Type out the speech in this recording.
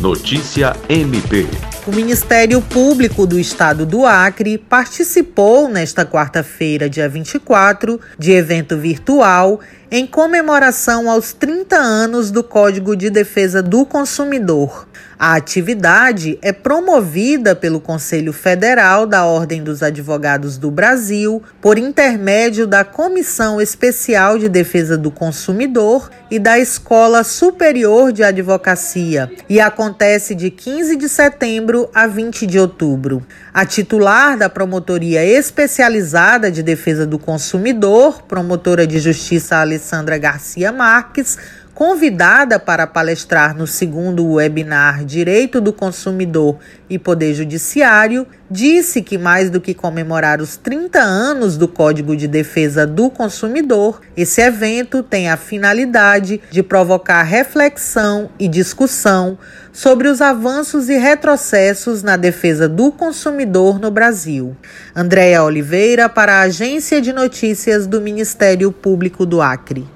Notícia MP. O Ministério Público do Estado do Acre participou nesta quarta-feira, dia 24, de evento virtual em comemoração aos 30 anos do Código de Defesa do Consumidor. A atividade é promovida pelo Conselho Federal da Ordem dos Advogados do Brasil, por intermédio da Comissão Especial de Defesa do Consumidor e da Escola Superior de Advocacia, e acontece de 15 de setembro a 20 de outubro. A titular da Promotoria Especializada de Defesa do Consumidor, promotora de Justiça Alessandra Garcia Marques, convidada para palestrar no segundo webinar Direito do Consumidor e Poder Judiciário, disse que mais do que comemorar os 30 anos do Código de Defesa do Consumidor, esse evento tem a finalidade de provocar reflexão e discussão sobre os avanços e retrocessos na defesa do consumidor no Brasil. Andréa Oliveira para a Agência de Notícias do Ministério Público do Acre.